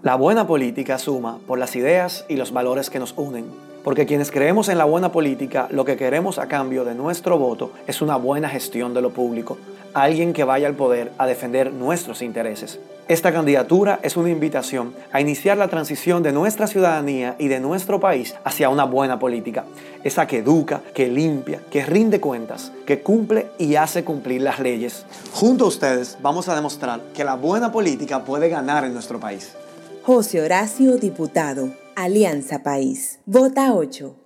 La buena política suma por las ideas y los valores que nos unen. Porque quienes creemos en la buena política, lo que queremos a cambio de nuestro voto es una buena gestión de lo público, alguien que vaya al poder a defender nuestros intereses. Esta candidatura es una invitación a iniciar la transición de nuestra ciudadanía y de nuestro país hacia una buena política, esa que educa, que limpia, que rinde cuentas, que cumple y hace cumplir las leyes. Junto a ustedes vamos a demostrar que la buena política puede ganar en nuestro país. José Horacio, diputado, Alianza País. Vota 8.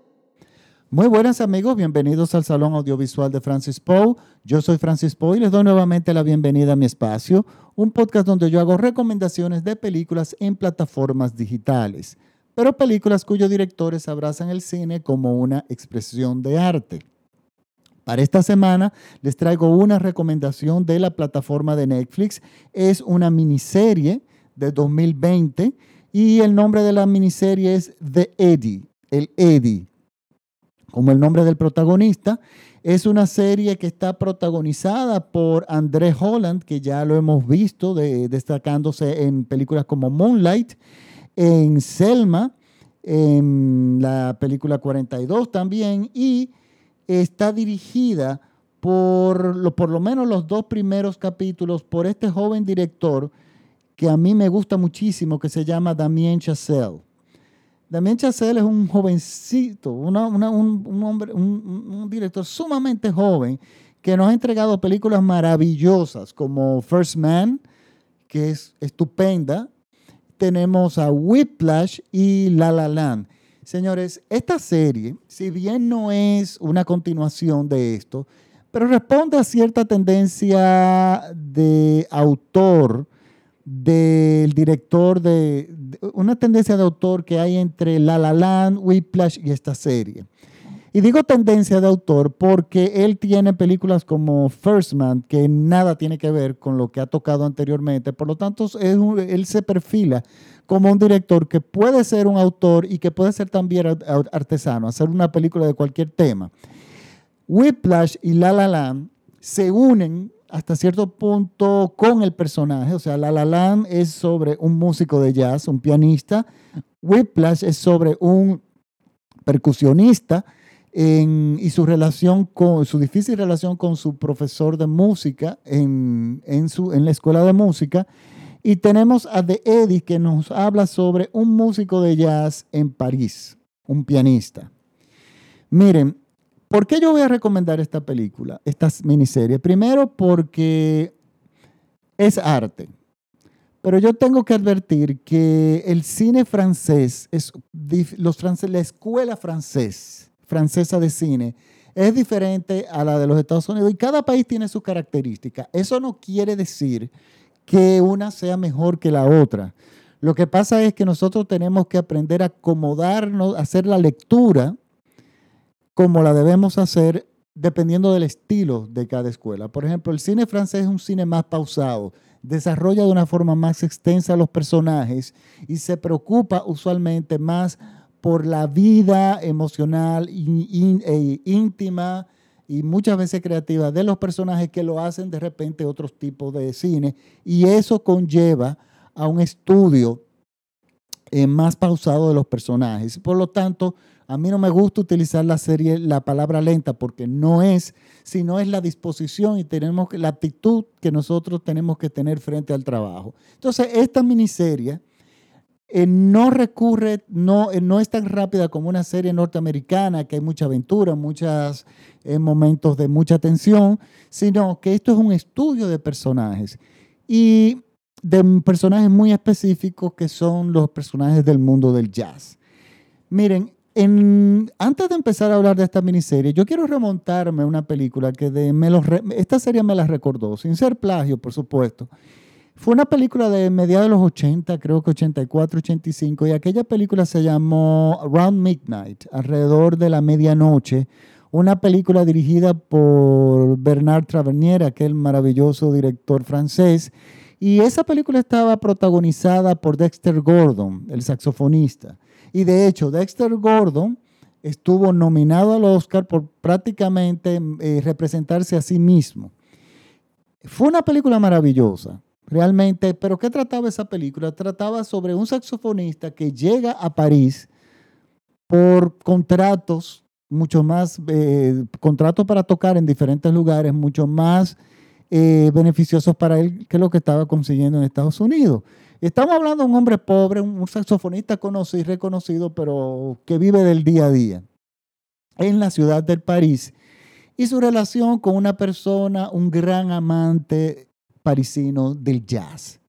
Muy buenas amigos, bienvenidos al Salón Audiovisual de Francis Poe. Yo soy Francis Poe y les doy nuevamente la bienvenida a mi espacio, un podcast donde yo hago recomendaciones de películas en plataformas digitales, pero películas cuyos directores abrazan el cine como una expresión de arte. Para esta semana les traigo una recomendación de la plataforma de Netflix. Es una miniserie de 2020 y el nombre de la miniserie es The Eddie, el Eddie como el nombre del protagonista. Es una serie que está protagonizada por André Holland, que ya lo hemos visto destacándose en películas como Moonlight, en Selma, en la película 42 también, y está dirigida por por lo menos los dos primeros capítulos por este joven director que a mí me gusta muchísimo, que se llama Damien Chazelle. Damien Chazelle es un jovencito, un, hombre, un, director sumamente joven que nos ha entregado películas maravillosas como First Man, que es estupenda. Tenemos a Whiplash y La La Land. Señores, esta serie, si bien no es una continuación de esto, pero responde a cierta tendencia de autor del director de, una tendencia de autor que hay entre La La Land, Whiplash y esta serie. Y digo tendencia de autor porque él tiene películas como First Man que nada tiene que ver con lo que ha tocado anteriormente. Por lo tanto, él se perfila como un director que puede ser un autor y que puede ser también artesano, hacer una película de cualquier tema. Whiplash y La La Land se unen hasta cierto punto con el personaje. O sea, La La Land es sobre un músico de jazz, un pianista. Whiplash es sobre un percusionista y su relación con, su difícil relación con su profesor de música en, su, en la escuela de música. Y tenemos a The Eddie que nos habla sobre un músico de jazz en París, un pianista. Miren, ¿Por qué yo voy a recomendar esta película, esta miniserie? Primero porque es arte. Pero yo tengo que advertir que el cine francés, es, los la escuela francés, francesa de cine, es diferente a la de los Estados Unidos y cada país tiene sus características. Eso no quiere decir que una sea mejor que la otra. Lo que pasa es que nosotros tenemos que aprender a acomodarnos, a hacer la lectura como la debemos hacer dependiendo del estilo de cada escuela. Por ejemplo, el cine francés es un cine más pausado, desarrolla de una forma más extensa los personajes y se preocupa usualmente más por la vida emocional e íntima y muchas veces creativa de los personajes que lo hacen de repente otros tipos de cine y eso conlleva a un estudio eh, más pausado de los personajes. Por lo tanto, a mí no me gusta utilizar la serie, la palabra lenta, porque no es, sino es la disposición y tenemos la actitud que nosotros tenemos que tener frente al trabajo. Entonces, esta miniserie eh, no recurre, no, eh, no es tan rápida como una serie norteamericana, que hay mucha aventura, muchos eh, momentos de mucha tensión, sino que esto es un estudio de personajes. Y de personajes muy específicos que son los personajes del mundo del jazz. Miren, antes de empezar a hablar de esta miniserie, yo quiero remontarme a una película que de, me esta serie me la recordó, sin ser plagio, por supuesto. Fue una película de mediados de los 80, creo que 84, 85, y aquella película se llamó Around Midnight, alrededor de la medianoche, una película dirigida por Bernard Tavernier, aquel maravilloso director francés, y esa película estaba protagonizada por Dexter Gordon, el saxofonista. Y de hecho, Dexter Gordon estuvo nominado al Oscar por prácticamente eh, representarse a sí mismo. Fue una película maravillosa. realmente, pero ¿qué trataba esa película? Trataba sobre un saxofonista que llega a París por contratos, mucho más, eh, contratos para tocar en diferentes lugares, mucho más eh, beneficiosos para él que lo que estaba consiguiendo en Estados Unidos. Estamos hablando de un hombre pobre, un saxofonista conocido y reconocido, pero que vive del día a día en la ciudad del París y su relación con una persona, un gran amante parisino del jazz.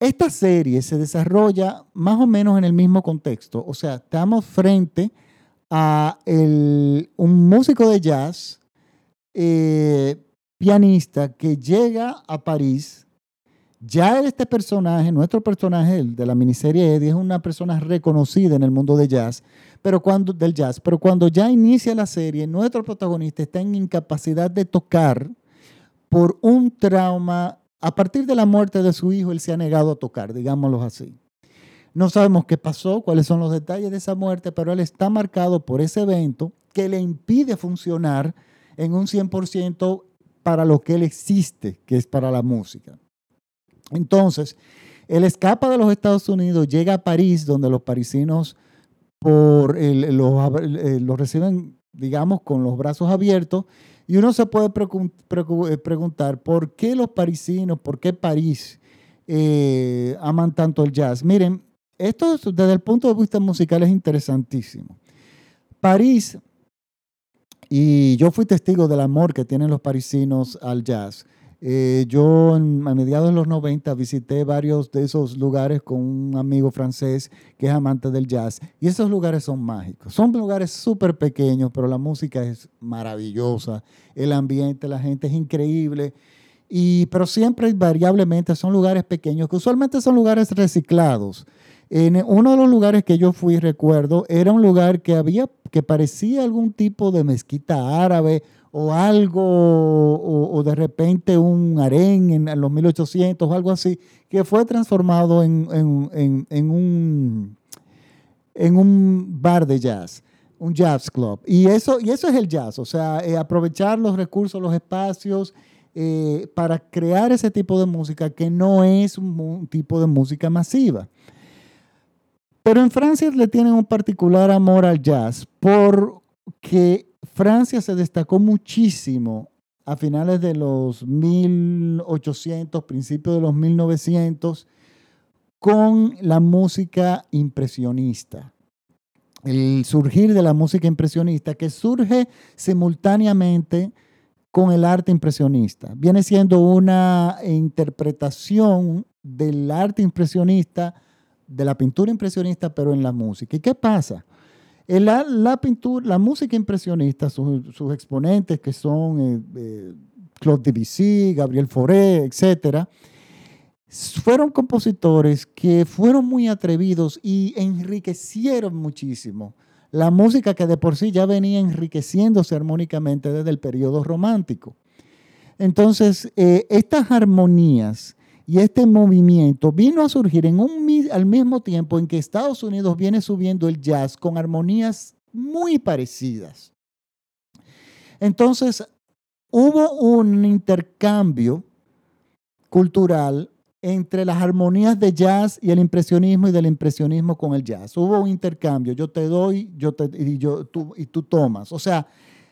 Esta serie se desarrolla más o menos en el mismo contexto, o sea, estamos frente a un músico de jazz, eh, pianista, que llega a París. Ya este personaje, nuestro personaje de la miniserie Eddie, es una persona reconocida en el mundo de jazz, pero cuando, del jazz, pero cuando ya inicia la serie, nuestro protagonista está en incapacidad de tocar por un trauma. A partir de la muerte de su hijo, él se ha negado a tocar, digámoslo así. No sabemos qué pasó, cuáles son los detalles de esa muerte, pero él está marcado por ese evento que le impide funcionar en un 100% para lo que él existe, que es para la música. Entonces, él escapa de los Estados Unidos, llega a París, donde los parisinos por lo, reciben, digamos, con los brazos abiertos. Y uno se puede eh, preguntar, ¿por qué los parisinos, por qué París eh, aman tanto el jazz? Miren, esto desde el punto de vista musical es interesantísimo. París, y yo fui testigo del amor que tienen los parisinos al jazz. Eh, yo a mediados de los 90 visité varios de esos lugares con un amigo francés que es amante del jazz y esos lugares son mágicos. Son lugares súper pequeños, pero la música es maravillosa, el ambiente, la gente es increíble. Y, pero siempre invariablemente son lugares pequeños, que usualmente son lugares reciclados. En uno de los lugares que yo fui, recuerdo, era un lugar que había, que parecía algún tipo de mezquita árabe o algo, o, de repente un harén en los 1800 o algo así, que fue transformado en, un, en un bar de jazz, un jazz club. Y eso, y eso es el jazz, o sea, eh, aprovechar los recursos, los espacios eh, para crear ese tipo de música que no es un tipo de música masiva. Pero en Francia le tienen un particular amor al jazz porque Francia se destacó muchísimo a finales de los 1800, principios de los 1900, con la música impresionista. El surgir de la música impresionista, que surge simultáneamente con el arte impresionista. Viene siendo una interpretación del arte impresionista, de la pintura impresionista, pero en la música. ¿Y qué pasa? La, la, pintura, la música impresionista, sus, exponentes que son eh, eh, Claude Debussy, Gabriel Fauré, etc., fueron compositores que fueron muy atrevidos y enriquecieron muchísimo la música que de por sí ya venía enriqueciéndose armónicamente desde el periodo romántico. Entonces, eh, estas armonías y este movimiento vino a surgir en un, al mismo tiempo en que Estados Unidos viene subiendo el jazz con armonías muy parecidas. Entonces, hubo un intercambio cultural entre las armonías de jazz y el impresionismo y del impresionismo con el jazz. Hubo un intercambio, yo te doy yo te, y, tú, y tú tomas. O sea,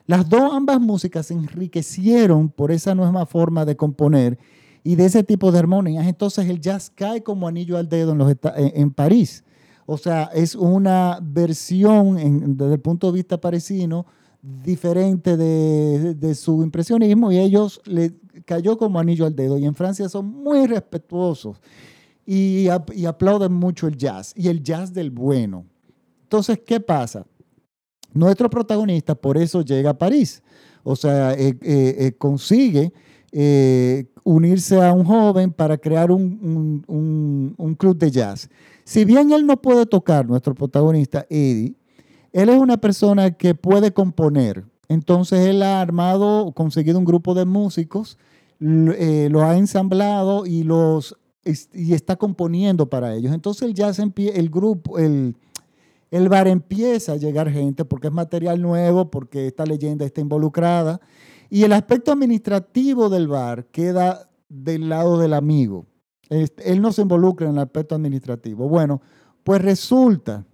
las dos ambas músicas se enriquecieron por esa nueva forma de componer y de ese tipo de armonías, entonces el jazz cae como anillo al dedo en, los, en, París. O sea, es una versión desde el punto de vista parisino diferente de, su impresionismo y ellos le cayó como anillo al dedo. Y en Francia son muy respetuosos y, y aplauden mucho el jazz y el jazz del bueno. Entonces, ¿qué pasa? Nuestro protagonista por eso llega a París. O sea, eh, eh, eh, consigue unirse a un joven para crear un, club de jazz. Si bien él no puede tocar, nuestro protagonista Eddie, él es una persona que puede componer. Entonces él ha armado, conseguido un grupo de músicos, eh, lo ha ensamblado y los y está componiendo para ellos. Entonces el jazz el grupo, el, el bar empieza a llegar gente porque es material nuevo, porque esta leyenda está involucrada y el aspecto administrativo del bar queda del lado del amigo. Él no se involucra en el aspecto administrativo. Bueno, pues resulta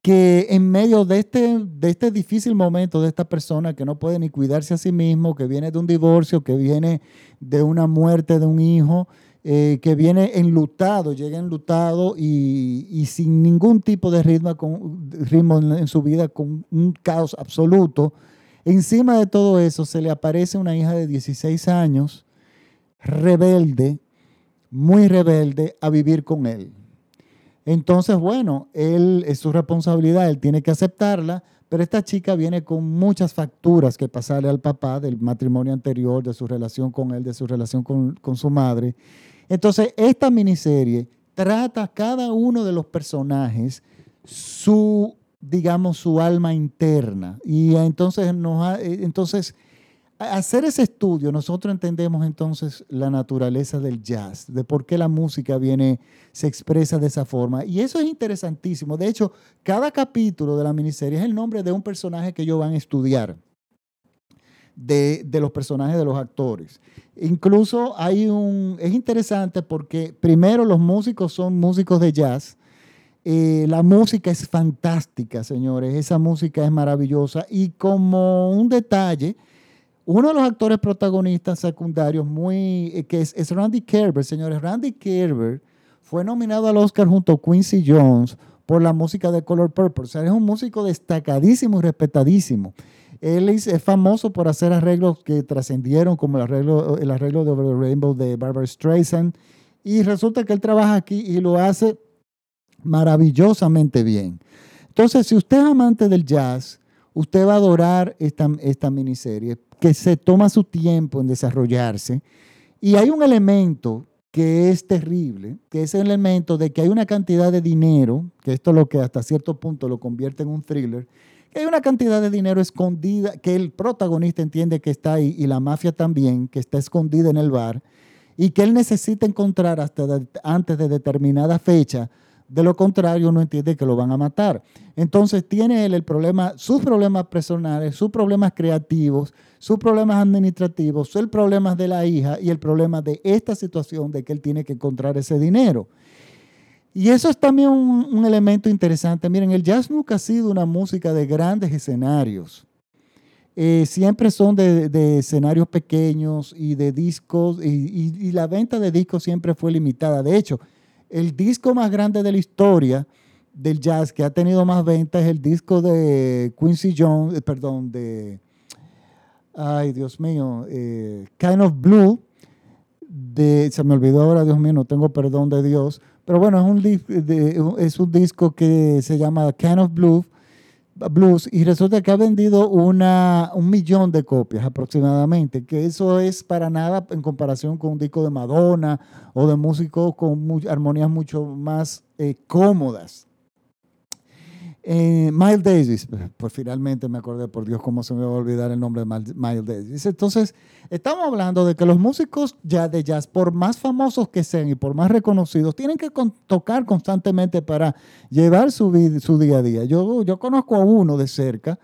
que en medio de este, de este difícil momento de esta persona que no puede ni cuidarse a sí mismo, que viene de un divorcio, que viene de una muerte de un hijo, eh, que viene enlutado, llega enlutado y, sin ningún tipo de ritmo, con, ritmo en su vida, con un caos absoluto. Encima de todo eso se le aparece una hija de 16 años, rebelde, muy rebelde, a vivir con él. Entonces, bueno, él es su responsabilidad, él tiene que aceptarla, pero esta chica viene con muchas facturas que pasarle al papá del matrimonio anterior, de su relación con él, de su relación con, con su madre. Entonces, esta miniserie trata a cada uno de los personajes su, digamos, su alma interna. Y entonces, nos eh, entonces hacer ese estudio, nosotros entendemos entonces la naturaleza del jazz, de por qué la música viene, se expresa de esa forma. Y eso es interesantísimo. De hecho, cada capítulo de la miniserie es el nombre de un personaje que ellos van a estudiar, de, de los personajes de los actores. Incluso hay un, es interesante porque primero los músicos son músicos de jazz. Eh, la música es fantástica, señores. Esa música es maravillosa. Y como un detalle, uno de los actores protagonistas secundarios muy, eh, que es, es, Randy Kerber, señores. Randy Kerber fue nominado al Oscar junto a Quincy Jones por la música de Color Purple. Es un músico destacadísimo y respetadísimo. Él es, es famoso por hacer arreglos que trascendieron, como el arreglo, el arreglo de Over the Rainbow de Barbara Streisand. Y resulta que él trabaja aquí y lo hace maravillosamente bien. Entonces, si usted es amante del jazz, usted va a adorar esta, esta miniserie que se toma su tiempo en desarrollarse. Y hay un elemento que es terrible, que es el elemento de que hay una cantidad de dinero, que esto es lo que hasta cierto punto lo convierte en un thriller, que hay una cantidad de dinero escondida, que el protagonista entiende que está ahí y la mafia también, que está escondida en el bar, y que él necesita encontrar hasta antes de determinada fecha de lo contrario, uno entiende que lo van a matar. Entonces tiene él el problema, sus problemas personales, sus problemas creativos, sus problemas administrativos, el problema de la hija y el problema de esta situación de que él tiene que encontrar ese dinero. Y eso es también un, un elemento interesante. Miren, el jazz nunca ha sido una música de grandes escenarios. Eh, siempre son de, de, escenarios pequeños y de discos, y, y, y la venta de discos siempre fue limitada. De hecho, el disco más grande de la historia del jazz que ha tenido más ventas es el disco de Quincy Jones, eh, perdón, de, ay Dios mío, eh, Kind of Blue, de, se me olvidó ahora, Dios mío, no tengo perdón de Dios, pero bueno, es un, de, es un disco que se llama Kind of Blue, Blues y resulta que ha vendido una, un millón de copias aproximadamente, que eso es para nada en comparación con un disco de Madonna o de músicos con armonías mucho más eh, cómodas. Eh, Miles Davis, pues, finalmente me acordé, por Dios, cómo se me va a olvidar el nombre de Miles Davis. Entonces, estamos hablando de que los músicos ya de jazz, por más famosos que sean y por más reconocidos, tienen que tocar constantemente para llevar su, su día a día. Yo, yo conozco a uno de cerca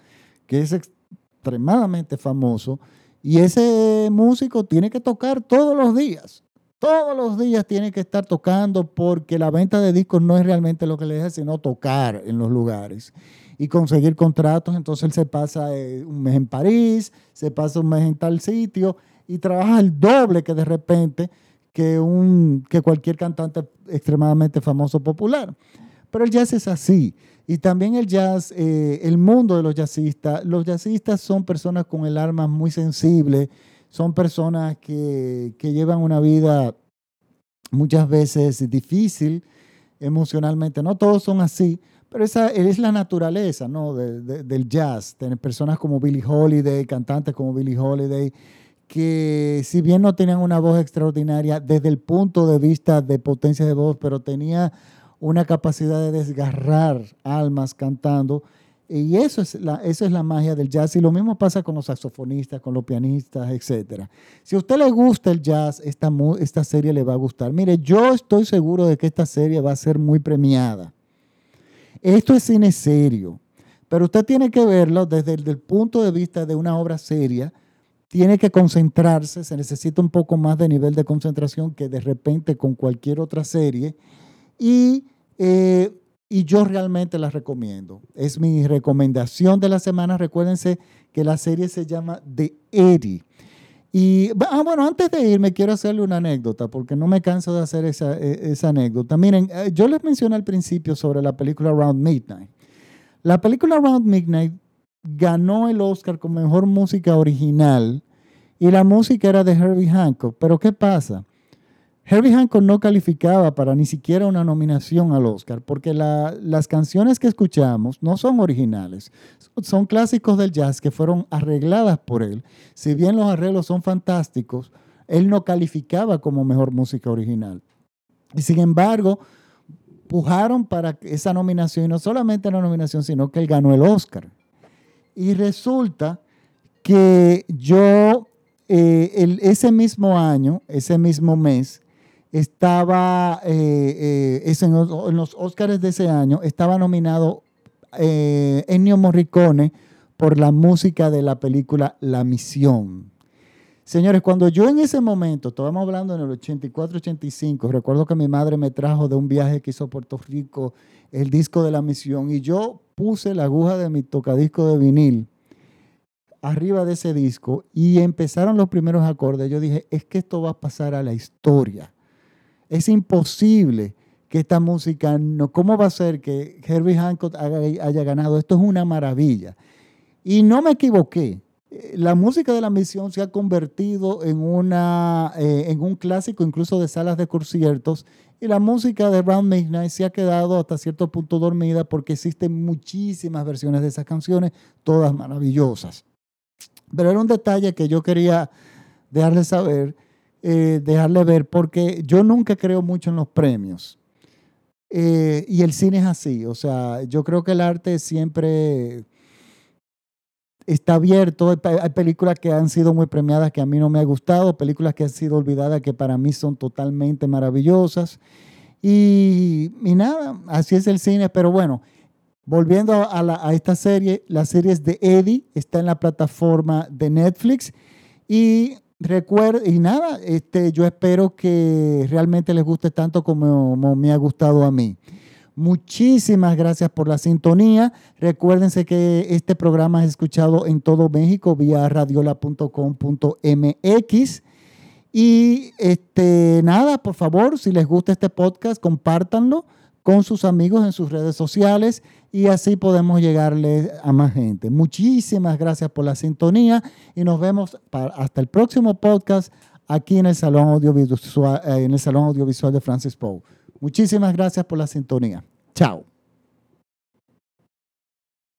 que es extremadamente famoso y ese músico tiene que tocar todos los días todos los días tiene que estar tocando porque la venta de discos no es realmente lo que le deja, sino tocar en los lugares y conseguir contratos. Entonces él se pasa eh, un mes en París, se pasa un mes en tal sitio y trabaja el doble que de repente que, un, que cualquier cantante extremadamente famoso popular. Pero el jazz es así. Y también el jazz, eh, el mundo de los jazzistas, los jazzistas son personas con el alma muy sensible, son personas que, que llevan una vida muchas veces difícil emocionalmente. No todos son así, pero esa es la naturaleza ¿no? de, de, del jazz. Tener personas como Billie Holiday, cantantes como Billie Holiday, que si bien no tenían una voz extraordinaria desde el punto de vista de potencia de voz, pero tenía una capacidad de desgarrar almas cantando y eso es, la, eso es la magia del jazz. Y lo mismo pasa con los saxofonistas, con los pianistas, etc. Si a usted le gusta el jazz, esta, esta serie le va a gustar. Mire, yo estoy seguro de que esta serie va a ser muy premiada. Esto es cine serio, pero usted tiene que verlo desde el, punto de vista de una obra seria tiene que concentrarse, se necesita un poco más de nivel de concentración que de repente con cualquier otra serie. Y, eh, y yo realmente la recomiendo. Es mi recomendación de la semana. Recuérdense que la serie se llama The Eddie. Y ah, bueno, antes de irme quiero hacerle una anécdota, porque no me canso de hacer esa, e, anécdota. Miren, eh, yo les mencioné al principio sobre la película Around Midnight. La película Around Midnight ganó el Oscar como mejor música original y la música era de Herbie Hancock. Pero ¿qué pasa? Herbie Hancock no calificaba para ni siquiera una nominación al Oscar, porque las canciones que escuchamos no son originales, son clásicos del jazz que fueron arregladas por él. Si bien los arreglos son fantásticos, él no calificaba como mejor música original. Y sin embargo, pujaron para esa nominación, y no solamente la nominación, sino que él ganó el Oscar. Y resulta que yo, eh, ese mismo año, ese mismo mes, estaba, eh, eh, en, los, Oscars de ese año, estaba nominado Ennio Morricone por la música de la película La Misión. Señores, cuando yo en ese momento, estábamos hablando en el 84-85, recuerdo que mi madre me trajo de un viaje que hizo a Puerto Rico el disco de la misión y yo puse la aguja de mi tocadisco de vinil arriba de ese disco y empezaron los primeros acordes. Yo dije, es que esto va a pasar a la historia. Es imposible que esta música, no, ¿cómo va a ser que Herbie Hancock haya ganado? Esto es una maravilla. Y no me equivoqué. La música de la misión se ha convertido en, una, eh, en un clásico incluso de salas de conciertos y la música de Round Midnight se ha quedado hasta cierto punto dormida porque existen muchísimas versiones de esas canciones, todas maravillosas. Pero era un detalle que yo quería dejarle saber, eh, dejarle ver, porque yo nunca creo mucho en los premios. Eh, y el cine es así, o sea, yo creo que el arte siempre está abierto. Hay películas que han sido muy premiadas que a mí no me ha gustado, películas que han sido olvidadas que para mí son totalmente maravillosas. Y, y nada, así es el cine, pero bueno, Volviendo a, esta serie, la serie es de Eddie, está en la plataforma de Netflix. Y recuerda, y nada, este, yo espero que realmente les guste tanto como, me ha gustado a mí. Muchísimas gracias por la sintonía. Recuérdense que este programa es escuchado en todo México vía radiola.com.mx. Y este, nada, por favor, si les gusta este podcast, compártanlo con sus amigos en sus redes sociales y así podemos llegarle a más gente. Muchísimas gracias por la sintonía y nos vemos hasta el próximo podcast aquí en el Salón Audiovisual, eh, en el Salón Audiovisual de Francis Poe. Muchísimas gracias por la sintonía. Chao.